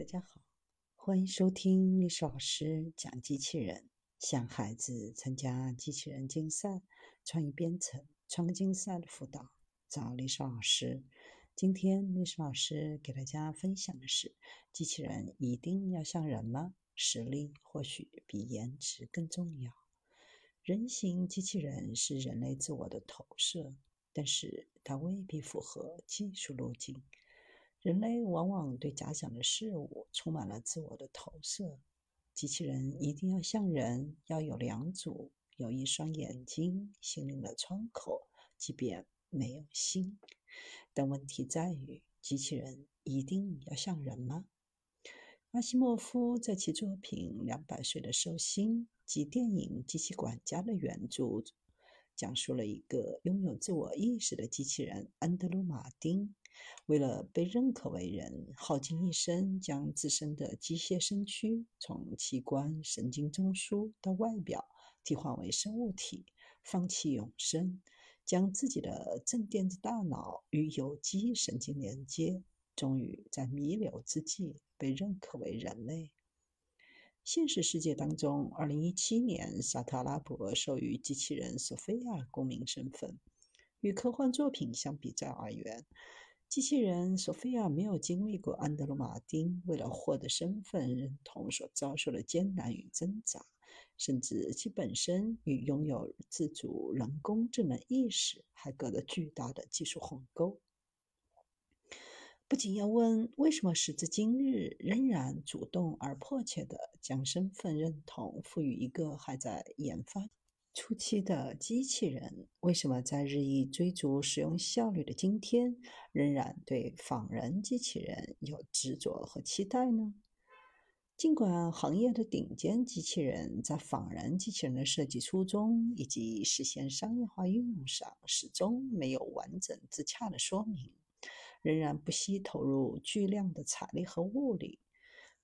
大家好，欢迎收听历史老师讲机器人。向孩子参加机器人竞赛、创意编程、创客竞赛的辅导，找历史老师。今天历史老师给大家分享的是：机器人一定要像人吗？实力或许比颜值更重要。人形机器人是人类自我的投射，但是它未必符合技术路径。人类往往对假想的事物充满了自我的投射。机器人一定要像人，要有两组，有一双眼睛，心灵的窗口，即便没有心。但问题在于，机器人一定要像人吗？阿西莫夫在其作品《两百岁的寿星》及电影《机器管家》的原著，讲述了一个拥有自我意识的机器人安德鲁·马丁。为了被认可为人，耗尽一生，将自身的机械身躯从器官、神经中枢到外表替换为生物体，放弃永生，将自己的正电子大脑与有机神经连接，终于在弥留之际被认可为人类。现实世界当中，二零一七年，沙特阿拉伯授予机器人索菲亚公民身份。与科幻作品相比较而言，机器人索菲亚没有经历过安德鲁·马丁为了获得身份认同所遭受的艰难与挣扎，甚至其本身与拥有自主人工智能意识还隔着巨大的技术鸿沟。不仅要问为什么时至今日仍然主动而迫切地将身份认同赋予一个还在研发。初期的机器人为什么在日益追逐使用效率的今天，仍然对仿人机器人有执着和期待呢？尽管行业的顶尖机器人在仿人机器人的设计初衷以及实现商业化应用上始终没有完整自洽的说明，仍然不惜投入巨量的财力和物力。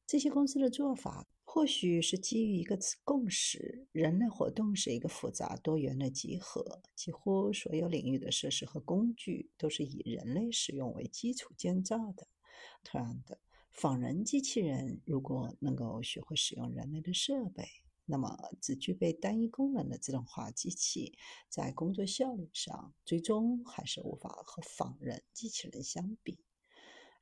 这些公司的做法。或许是基于一个共识：人类活动是一个复杂多元的集合，几乎所有领域的设施和工具都是以人类使用为基础建造的。同样的，仿人机器人如果能够学会使用人类的设备，那么只具备单一功能的自动化机器，在工作效率上，最终还是无法和仿人机器人相比。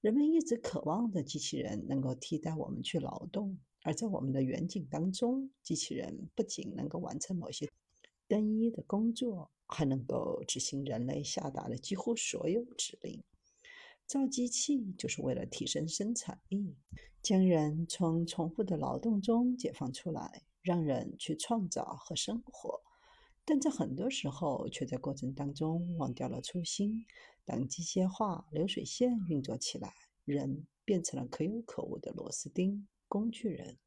人们一直渴望着机器人能够替代我们去劳动。而在我们的远景当中，机器人不仅能够完成某些单一的工作，还能够执行人类下达的几乎所有指令。造机器就是为了提升生产力，将人从重复的劳动中解放出来，让人去创造和生活。但在很多时候，却在过程当中忘掉了初心。当机械化、流水线运作起来，人变成了可有可无的螺丝钉。工具人，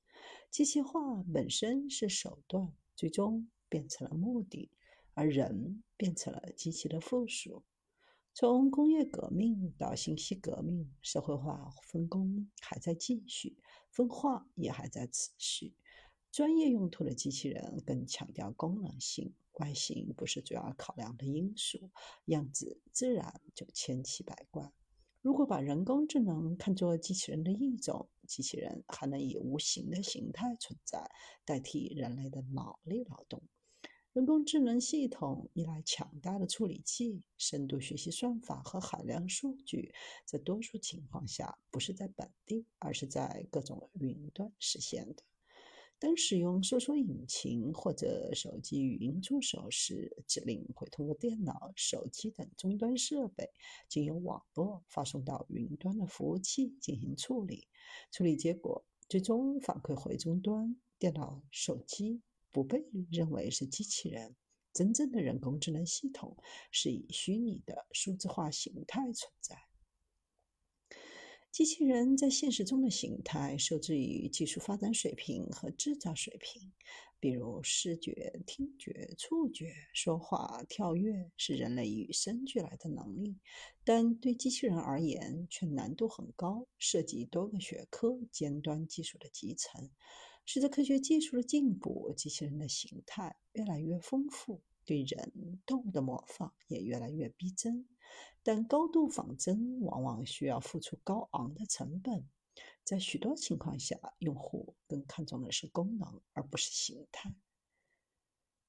机器化本身是手段，最终变成了目的，而人变成了机器的附属。从工业革命到信息革命，社会化分工还在继续，分化也还在持续。专业用途的机器人更强调功能性，外形不是主要考量的因素，样子自然就千奇百怪。如果把人工智能看作机器人的一种，机器人还能以无形的形态存在，代替人类的脑力劳动。人工智能系统依赖强大的处理器、深度学习算法和海量数据，在多数情况下不是在本地，而是在各种云端实现的。当使用搜索引擎或者手机语音助手时，指令会通过电脑、手机等终端设备，经由网络发送到云端的服务器进行处理。处理结果最终反馈回终端，电脑、手机不被认为是机器人。真正的人工智能系统是以虚拟的数字化形态存在。机器人在现实中的形态受制于技术发展水平和制造水平，比如视觉、听觉、触觉、说话、跳跃是人类与生俱来的能力，但对机器人而言却难度很高，涉及多个学科尖端技术的集成。随着科学技术的进步，机器人的形态越来越丰富。对人、动物的模仿也越来越逼真，但高度仿真往往需要付出高昂的成本。在许多情况下，用户更看重的是功能，而不是形态。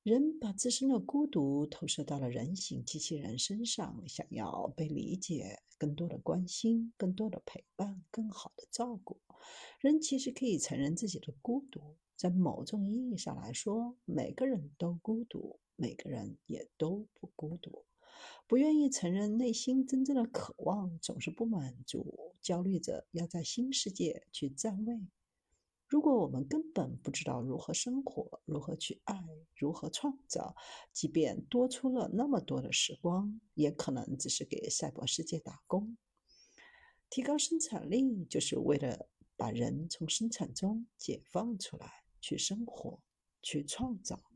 人把自身的孤独投射到了人形机器人身上，想要被理解、更多的关心、更多的陪伴、更好的照顾。人其实可以承认自己的孤独，在某种意义上来说，每个人都孤独，每个人也都不孤独。不愿意承认内心真正的渴望，总是不满足，焦虑着要在新世界去占位。如果我们根本不知道如何生活，如何去爱，如何创造，即便多出了那么多的时光，也可能只是给赛博世界打工。提高生产力，就是为了把人从生产中解放出来，去生活，去创造。